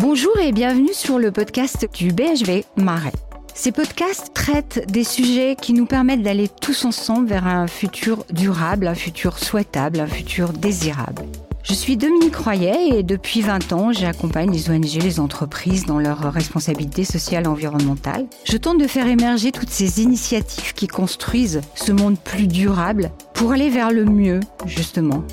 Bonjour et bienvenue sur le podcast du BHV Marais. Ces podcasts traitent des sujets qui nous permettent d'aller tous ensemble vers un futur durable, un futur souhaitable, un futur désirable. Je suis Dominique Royer et depuis 20 ans, j'accompagne les ONG, les entreprises dans leurs responsabilités sociales et environnementales. Je tente de faire émerger toutes ces initiatives qui construisent ce monde plus durable pour aller vers le mieux, justement.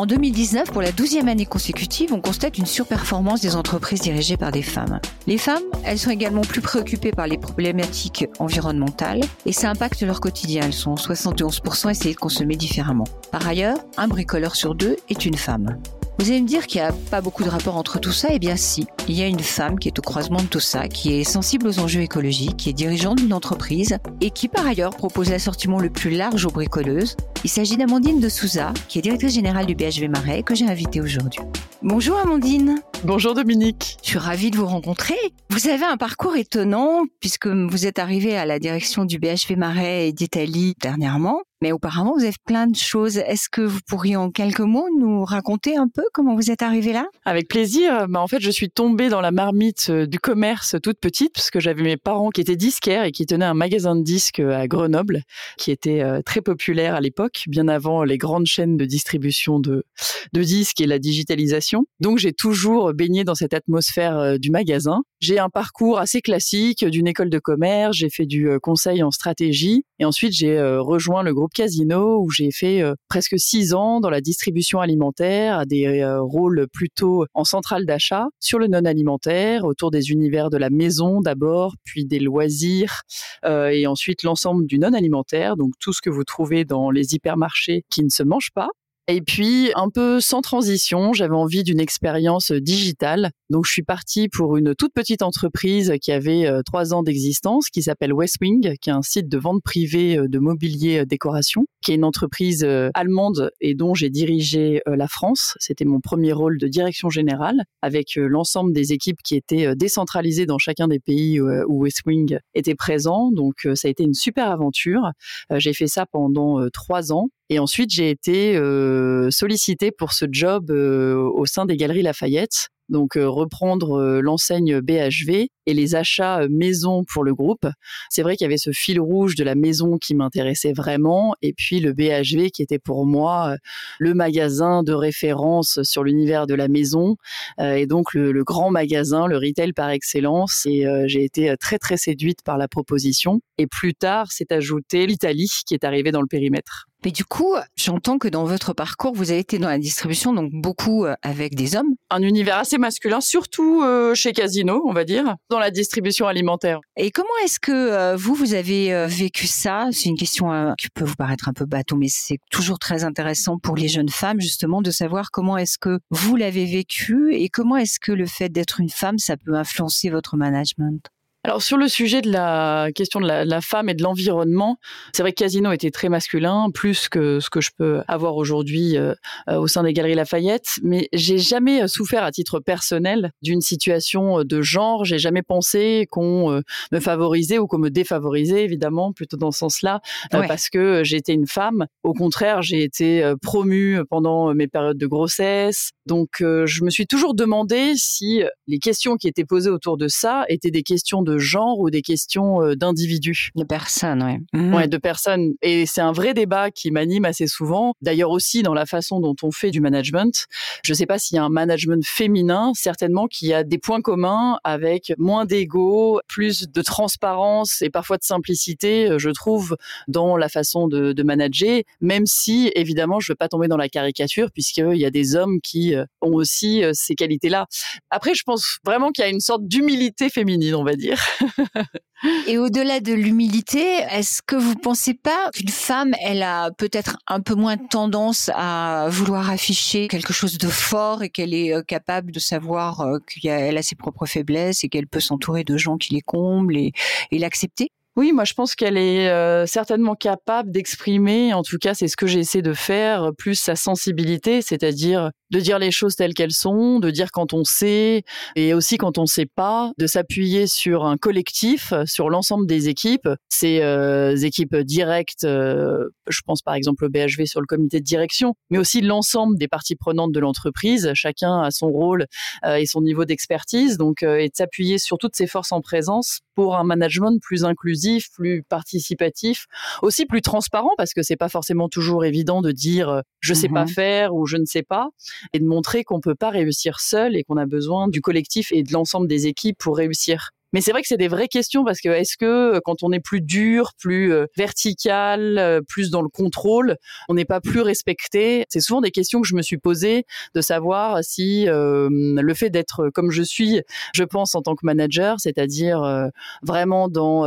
En 2019, pour la douzième année consécutive, on constate une surperformance des entreprises dirigées par des femmes. Les femmes, elles sont également plus préoccupées par les problématiques environnementales et ça impacte leur quotidien. Elles sont 71% à essayer de consommer différemment. Par ailleurs, un bricoleur sur deux est une femme. Vous allez me dire qu'il n'y a pas beaucoup de rapport entre tout ça Eh bien si, il y a une femme qui est au croisement de tout ça, qui est sensible aux enjeux écologiques, qui est dirigeante d'une entreprise et qui par ailleurs propose l'assortiment le plus large aux bricoleuses. Il s'agit d'Amandine de Souza, qui est directrice générale du BHV Marais, que j'ai invitée aujourd'hui. Bonjour Amandine. Bonjour Dominique. Je suis ravie de vous rencontrer. Vous avez un parcours étonnant puisque vous êtes arrivée à la direction du BHV Marais et d'Italie dernièrement. Mais auparavant, vous avez plein de choses. Est-ce que vous pourriez en quelques mots nous raconter un peu comment vous êtes arrivé là? Avec plaisir. Bah, en fait, je suis tombée dans la marmite euh, du commerce toute petite parce que j'avais mes parents qui étaient disquaires et qui tenaient un magasin de disques à Grenoble qui était euh, très populaire à l'époque, bien avant les grandes chaînes de distribution de, de disques et la digitalisation. Donc, j'ai toujours baigné dans cette atmosphère euh, du magasin. J'ai un parcours assez classique d'une école de commerce. J'ai fait du conseil en stratégie et ensuite j'ai rejoint le groupe Casino où j'ai fait euh, presque six ans dans la distribution alimentaire à des euh, rôles plutôt en centrale d'achat sur le non alimentaire autour des univers de la maison d'abord puis des loisirs euh, et ensuite l'ensemble du non alimentaire donc tout ce que vous trouvez dans les hypermarchés qui ne se mangent pas et puis, un peu sans transition, j'avais envie d'une expérience digitale. Donc, je suis partie pour une toute petite entreprise qui avait euh, trois ans d'existence, qui s'appelle Westwing, qui est un site de vente privée euh, de mobilier euh, décoration, qui est une entreprise allemande et dont j'ai dirigé la France. C'était mon premier rôle de direction générale, avec l'ensemble des équipes qui étaient décentralisées dans chacun des pays où Westwing était présent. Donc, ça a été une super aventure. J'ai fait ça pendant trois ans. Et ensuite, j'ai été euh, sollicitée pour ce job euh, au sein des Galeries Lafayette donc euh, reprendre euh, l'enseigne BHV et les achats euh, maison pour le groupe. C'est vrai qu'il y avait ce fil rouge de la maison qui m'intéressait vraiment et puis le BHV qui était pour moi le magasin de référence sur l'univers de la maison et donc le, grand magasin, le retail par excellence et j'ai été très très séduite par la proposition et plus tard s'est ajouté l'Italie qui est arrivée dans le périmètre. Mais du coup, j'entends que dans votre parcours, vous avez été dans la distribution, donc beaucoup avec des hommes. Un univers assez masculin, surtout euh, chez Casino, on va dire, dans la distribution alimentaire. Et comment est-ce que euh, vous, vous avez euh, vécu ça? C'est une question qui peut vous paraître un peu bateau, mais c'est toujours très intéressant pour les jeunes femmes, justement, de savoir comment est-ce que vous l'avez vécu et comment est-ce que le fait d'être une femme, ça peut influencer votre management? Alors sur le sujet de la question de la, femme et de l'environnement, c'est vrai que Casino était très masculin, plus que ce que je peux avoir aujourd'hui euh, euh, au sein des Galeries Lafayette, mais j'ai jamais souffert à titre personnel d'une situation de genre. J'ai jamais pensé qu'on me favorisait ou qu'on me défavorisait, évidemment, plutôt dans ce sens-là, euh, parce que j'étais une femme. Au contraire, j'ai été promue pendant mes périodes de grossesse, donc je me suis toujours demandé si les questions qui étaient posées autour de ça étaient des questions de genre ou des questions euh, d'individus. De personnes, oui. Mhm. Ouais, de personnes. Et c'est un vrai débat qui m'anime assez souvent. D'ailleurs aussi dans la façon dont on fait du management. Je ne sais pas s'il y a un management féminin, certainement qu'il y a des points communs avec moins d'ego, plus de transparence et parfois de simplicité, euh, je trouve, dans la façon de, de manager, même si évidemment je ne veux pas tomber dans la caricature puisqu'il y a des hommes qui euh, ont aussi ces qualités-là. Après, je pense vraiment qu'il y a une sorte d'humilité féminine, on va dire. Et au-delà de l'humilité, est-ce que vous pensez pas qu'une femme, elle a peut-être un peu moins tendance à vouloir afficher quelque chose de fort et qu'elle est euh, capable de savoir euh, qu'elle a ses propres faiblesses et qu'elle peut s'entourer de gens qui les comblent et, l'accepter? Oui, moi je pense qu'elle est euh, certainement capable d'exprimer, en tout cas c'est ce que j'essaie de faire, plus sa sensibilité, c'est-à-dire de dire les choses telles qu'elles sont, de dire quand on sait et aussi quand on sait pas, de s'appuyer sur un collectif, sur l'ensemble des équipes, ces euh, équipes directes, euh, je pense par exemple au BHV sur le comité de direction, mais aussi l'ensemble des parties prenantes de l'entreprise, chacun a son rôle et son niveau d'expertise, donc et de s'appuyer sur toutes ces forces en présence pour un management plus inclusif, plus participatif, aussi plus transparent parce que c'est pas forcément toujours évident de dire euh, je sais pas mmh faire ou je ne sais pas et de montrer qu'on peut pas réussir seul et qu'on a besoin du collectif et de l'ensemble des équipes pour réussir. Mais c'est vrai que c'est des vraies questions parce que est-ce que euh, quand on est plus dur, plus euh, vertical, euh, plus dans le contrôle, on n'est pas plus respecté? C'est souvent des questions que je me suis posées de savoir si le fait d'être comme je suis, je pense en tant que manager, c'est-à-dire vraiment dans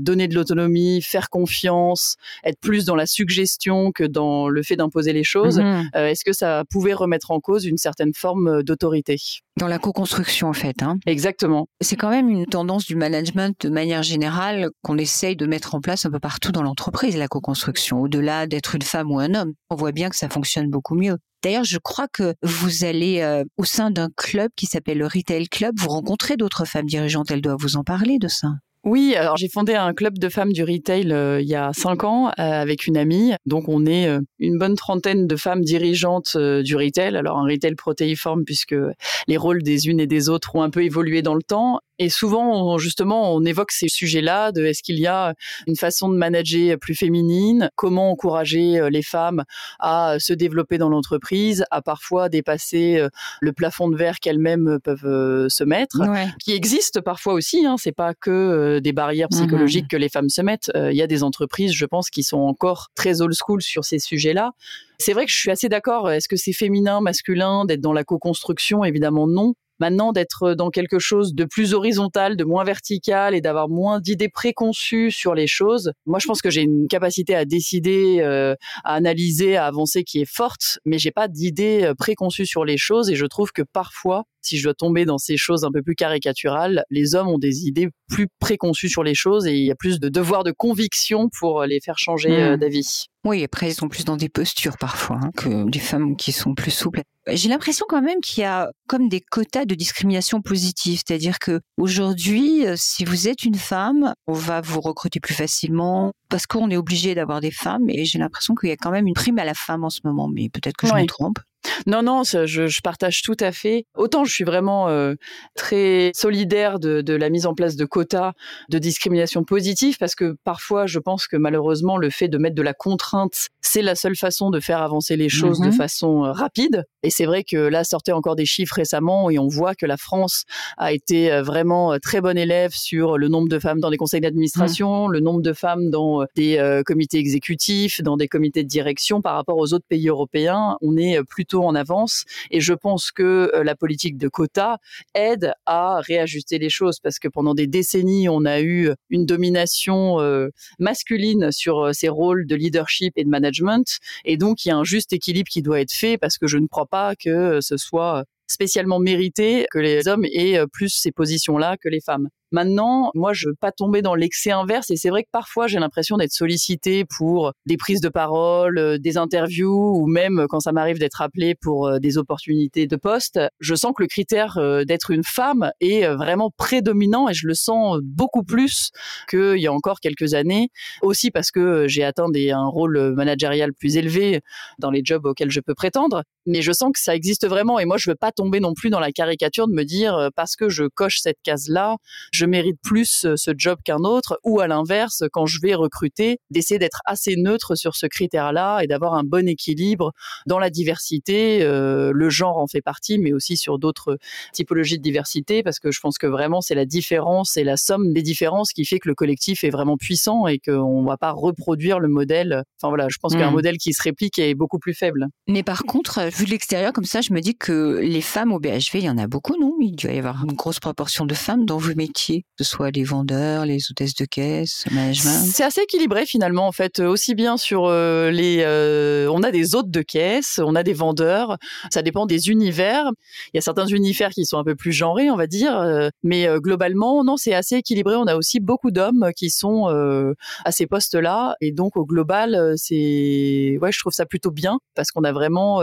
donner de l'autonomie, faire confiance, être plus dans la suggestion que dans le fait d'imposer les choses, mmh est-ce que ça pouvait remettre en cause une certaine forme d'autorité? Dans la co-construction en fait. Hein. Exactement. C'est quand même une tendance du management de manière générale qu'on essaye de mettre en place un peu partout dans l'entreprise, la co-construction, au-delà d'être une femme ou un homme. On voit bien que ça fonctionne beaucoup mieux. D'ailleurs, je crois que vous allez euh, au sein d'un club qui s'appelle le Retail Club, vous rencontrez d'autres femmes dirigeantes, elles doivent vous en parler de ça. Oui, alors j'ai fondé un club de femmes du retail euh, il y a cinq ans euh, avec une amie. Donc on est une bonne trentaine de femmes dirigeantes du retail. Alors un retail protéiforme puisque les rôles des unes et des autres ont un peu évolué dans le temps. Et souvent, justement, on évoque ces sujets-là de est-ce qu'il y a une façon de manager plus féminine, comment encourager euh, les femmes à se développer dans l'entreprise, à parfois dépasser euh, le plafond de verre qu'elles-mêmes peuvent euh, se mettre, qui existe parfois aussi. Hein, c'est pas que des barrières mmh psychologiques que les femmes se mettent. Il y a des entreprises, je pense, qui sont encore très old school sur ces sujets-là. C'est vrai que je suis assez d'accord. Est-ce que c'est féminin, masculin, d'être dans la co-construction? Évidemment non. Maintenant, d'être dans quelque chose de plus horizontal, de moins vertical et d'avoir moins d'idées préconçues sur les choses. Moi, je pense que j'ai une capacité à décider, euh, à analyser, à avancer qui est forte, mais j'ai pas d'idées euh, préconçues sur les choses et je trouve que parfois, si je dois tomber dans ces choses un peu plus caricaturales, les hommes ont des idées plus préconçues sur les choses et il y a plus de devoirs de conviction pour les faire changer euh, mmh. d'avis. Oui, après, ils sont plus dans des postures parfois hein, que des femmes qui sont plus souples. J'ai l'impression quand même qu'il y a comme des quotas de discrimination positive, c'est-à-dire que aujourd'hui, euh, si vous êtes une femme, on va vous recruter plus facilement parce qu'on est obligé d'avoir des femmes. Et j'ai l'impression qu'il y a quand même une prime à la femme en ce moment, mais peut-être que je me trompe. Non, non, je, je, partage tout à fait. Autant je suis vraiment euh, très solidaire de, de, la mise en place de quotas de discrimination positive, parce que parfois je pense que malheureusement le fait de mettre de la contrainte, c'est la seule façon de faire avancer les choses de mhm. façon euh, rapide. Et c'est vrai que là sortait encore des chiffres récemment et on voit que la France a été euh, vraiment très bonne élève sur le nombre de femmes dans les conseils d'administration, mhm. le nombre de femmes dans des comités exécutifs, dans des comités de direction par rapport aux autres pays européens. On est plutôt en avance. Et je pense que euh, la politique de quotas aide à réajuster les choses parce que pendant des décennies, on a eu une domination euh, masculine sur euh, ces rôles de leadership et de management. Et donc, il y a un juste équilibre qui doit être fait parce que je ne crois pas que ce soit spécialement mérité que les hommes aient plus ces positions-là que les femmes. Maintenant, moi, je veux pas tomber dans l'excès inverse et c'est vrai que parfois j'ai l'impression d'être sollicitée pour des prises de parole, euh, des interviews ou même quand ça m'arrive d'être appelée pour euh, des opportunités de poste. Je sens que le critère euh, d'être une femme est vraiment prédominant et je le sens beaucoup plus qu'il y a encore quelques années. Aussi parce que j'ai atteint un rôle managérial plus élevé dans les jobs auxquels je peux prétendre. Mais je sens que ça existe vraiment et moi je veux pas tomber non plus dans la caricature de me dire parce que je coche cette case là, je mérite plus euh, ce job qu'un autre, ou à l'inverse, quand je vais recruter, d'essayer d'être assez neutre sur ce critère-là et d'avoir un bon équilibre dans la diversité. Euh, le genre en fait partie, mais aussi sur d'autres typologies de diversité, parce que je pense que vraiment c'est la différence et la somme des différences qui fait que le collectif est vraiment puissant et qu'on ne va pas reproduire le modèle. Enfin voilà, je pense qu'un mmh. modèle qui se réplique est beaucoup plus faible. Mais par contre, vu de l'extérieur comme ça, je me dis que les femmes au BHV, il y en a beaucoup, non? Il doit y avoir une grosse proportion de femmes dans vos métiers métiers, que ce soit les vendeurs, les hôtesses de caisse, management C'est assez équilibré finalement en fait, aussi bien sur les... on a des hôtes de caisse, on a des vendeurs, ça dépend des univers. Il y a certains univers qui sont un peu plus genrés, on va dire, mais globalement, non, c'est assez équilibré. On a aussi beaucoup d'hommes qui sont à ces postes-là, et donc au global, c'est, ouais, je trouve ça plutôt bien parce qu'on a vraiment,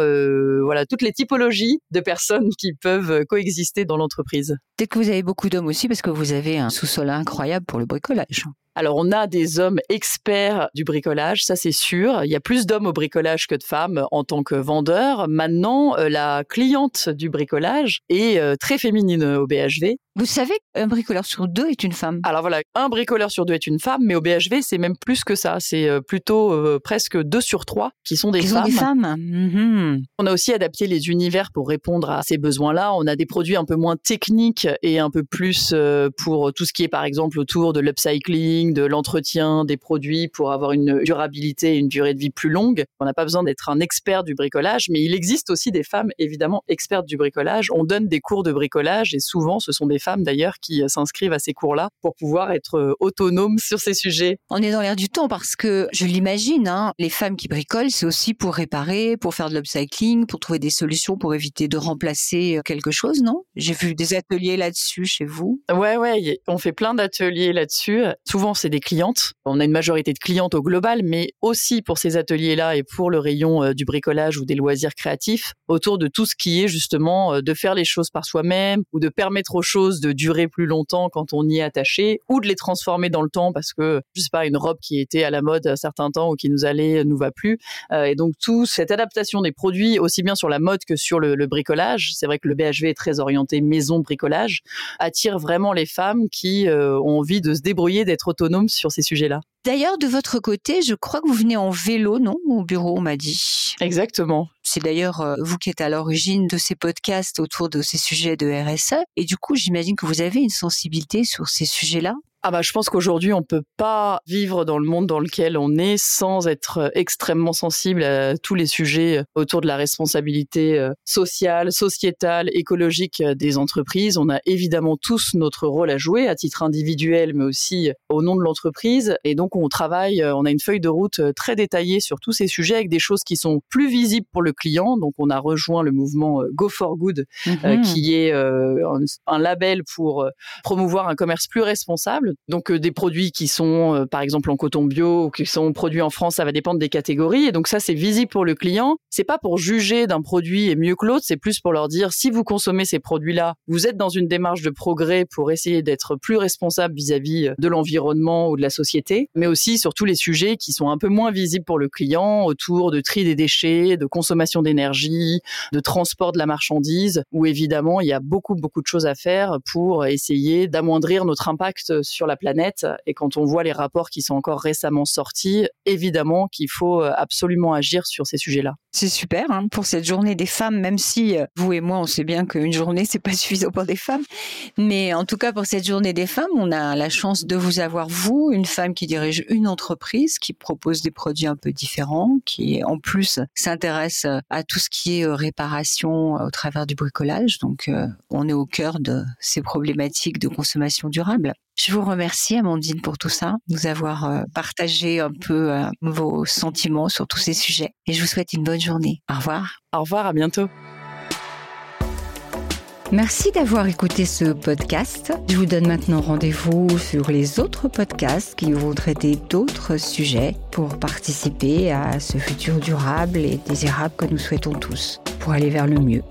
voilà, toutes les typologies de personnes qui peuvent coexister dans l'entreprise. Peut-être que vous avez beaucoup d'hommes aussi parce que vous avez un sous-sol incroyable pour le bricolage. Alors, on a des hommes experts du bricolage, ça c'est sûr. Il y a plus d'hommes au bricolage que de femmes en tant que vendeurs. Maintenant, euh, la cliente du bricolage est euh, très féminine au BHV. Vous savez qu'un bricoleur sur deux est une femme? Alors voilà, un bricoleur sur deux est une femme, mais au BHV, c'est même plus que ça. C'est euh, plutôt presque deux sur trois qui sont des femmes. Sont des femmes. Mhm. On a aussi adapté les univers pour répondre à ces besoins-là. On a des produits un peu moins techniques et un peu plus pour tout ce qui est par exemple autour de l'upcycling de l'entretien des produits pour avoir une durabilité et une durée de vie plus longue. On n'a pas besoin d'être un expert du bricolage, mais il existe aussi des femmes évidemment expertes du bricolage. On donne des cours de bricolage et souvent ce sont des femmes d'ailleurs qui s'inscrivent à ces cours-là pour pouvoir être euh, autonomes sur ces sujets. On est dans l'air du temps parce que je l'imagine, hein, les femmes qui bricolent, c'est aussi pour réparer, pour faire de l'upcycling, pour trouver des solutions pour éviter de remplacer euh, quelque chose, non? J'ai vu des ateliers là-dessus chez vous. Ouais, ouais, on fait plein d'ateliers là-dessus. Souvent c'est des clientes. On a une majorité de clientes au global, mais aussi pour ces ateliers-là et pour le rayon euh, du bricolage ou des loisirs créatifs, autour de tout ce qui est justement euh, de faire les choses par soi-même ou de permettre aux choses de durer plus longtemps quand on y est attaché ou de les transformer dans le temps parce que, je sais pas, une robe qui était à la mode un certain temps ou qui nous allait nous va plus. Euh, et donc, tout cette adaptation des produits, aussi bien sur la mode que sur le, le bricolage, c'est vrai que le BHV est très orienté maison bricolage, attire vraiment les femmes qui ont envie de se débrouiller, d'être sur ces sujets-là. D'ailleurs, de votre côté, je crois que vous venez en vélo, non? Au bureau, on m'a dit. Exactement. C'est d'ailleurs euh, vous qui êtes à l'origine de ces podcasts autour de ces sujets de RSE. Et du coup, j'imagine que vous avez une sensibilité sur ces sujets-là. Ah bah je pense qu'aujourd'hui on peut pas vivre dans le monde dans lequel on est sans être euh, extrêmement sensible à tous les sujets euh, autour de la responsabilité euh, sociale, sociétale, écologique des entreprises. On a évidemment tous notre rôle à jouer à titre individuel mais aussi au nom de l'entreprise et donc on travaille, on a une feuille de route très détaillée sur tous ces sujets avec des choses qui sont plus visibles pour le client. Donc on a rejoint le mouvement Go for Good mhm. qui est un label pour promouvoir un commerce plus responsable donc euh, des produits qui sont euh, par exemple en coton bio ou qui sont produits en France, ça va dépendre des catégories. Et donc ça, c'est visible pour le client. C'est pas pour juger d'un produit est mieux que l'autre, c'est plus pour leur dire si vous consommez ces produits-là, vous êtes dans une démarche de progrès pour essayer d'être plus responsable vis-à-vis euh, de l'environnement ou de la société, mais aussi sur tous les sujets qui sont un peu moins visibles pour le client autour de tri des déchets, de consommation d'énergie, de transport de la marchandise, où évidemment il y a beaucoup beaucoup de choses à faire pour essayer d'amoindrir notre impact sur sur la planète. Et quand on voit les rapports qui sont encore récemment sortis, évidemment qu'il faut euh, absolument agir sur ces sujets-là. C'est super hein, pour cette journée des femmes, même si euh, vous et moi, on sait bien qu'une journée, c'est pas suffisant pour des femmes. Mais en tout cas, pour cette journée des femmes, on a la chance de vous avoir, vous, une femme qui dirige une entreprise, qui propose des produits un peu différents, qui en plus s'intéresse à tout ce qui est euh, réparation au travers du bricolage. Donc, on est au cœur de ces problématiques de consommation durable. Je vous remercie, Amandine, pour tout ça, nous avoir euh, partagé un peu euh, vos sentiments sur tous ces sujets. Et je vous souhaite une bonne journée. Au revoir. Au revoir, à bientôt. Merci d'avoir écouté ce podcast. Je vous donne maintenant rendez-vous sur les autres podcasts qui vont traiter d'autres sujets pour participer à ce futur durable et désirable que nous souhaitons tous, pour aller vers le mieux.